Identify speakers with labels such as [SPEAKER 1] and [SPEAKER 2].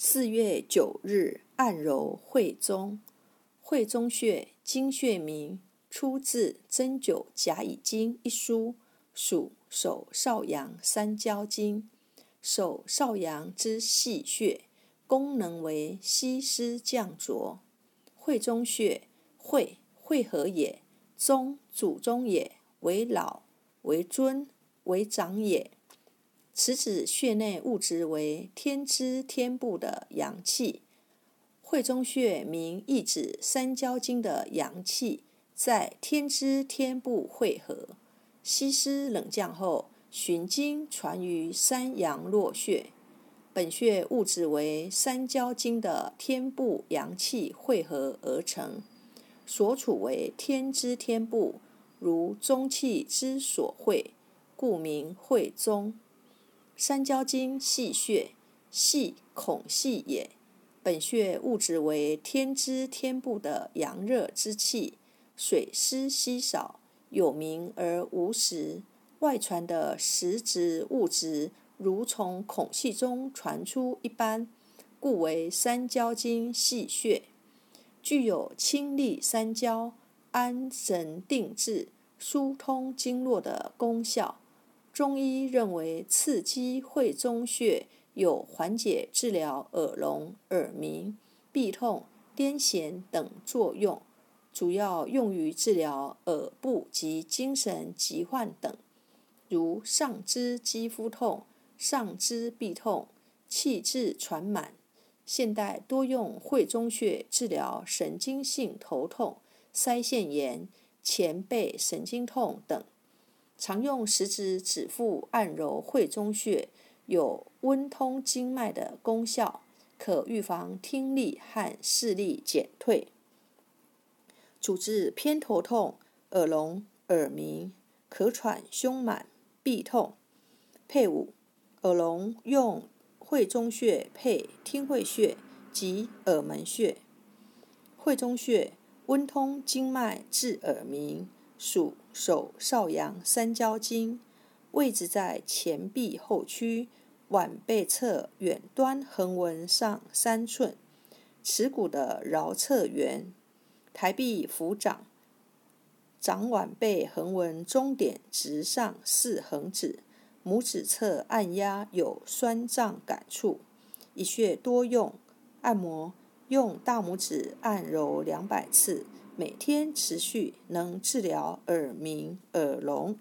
[SPEAKER 1] 四月九日，按揉会中。会中穴，经穴名，出自《针灸甲乙经》一书，属手少阳三焦经。手少阳之细穴，功能为吸湿降浊。会中穴，会会合也，中主中也，为老为尊为长也。此指穴内物质为天之天部的阳气，会中穴名意指三焦经的阳气在天之天部汇合，吸湿冷降后，循经传于三阳络穴。本穴物质为三焦经的天部阳气汇合而成，所处为天之天部，如中气之所汇，故名会中。三焦经细穴，细孔细也。本穴物质为天之天部的阳热之气，水湿稀少，有名而无实。外传的实质物质如从孔隙中传出一般，故为三焦经细穴，具有清利三焦、安神定志、疏通经络的功效。中医认为，刺激会中穴有缓解、治疗耳聋、耳鸣、痹痛、癫痫等作用，主要用于治疗耳部及精神疾患等，如上肢肌肤痛、上肢痹痛、气滞喘满。现代多用会中穴治疗神经性头痛、腮腺炎、前背神经痛等。常用食指指腹按揉会中穴，有温通经脉的功效，可预防听力和视力减退。主治偏头痛、耳聋、耳鸣、咳喘、胸满、痹痛。配伍：耳聋用会中穴配听会穴及耳门穴。会中穴温通经脉，治耳鸣。属手少阳三焦经，位置在前臂后区腕背侧远端横纹上三寸，尺骨的桡侧缘，抬臂扶掌，掌腕背横纹中点直上四横指，拇指侧按压有酸胀感触，一穴多用，按摩用大拇指按揉两百次。每天持续能治疗耳鸣、耳聋。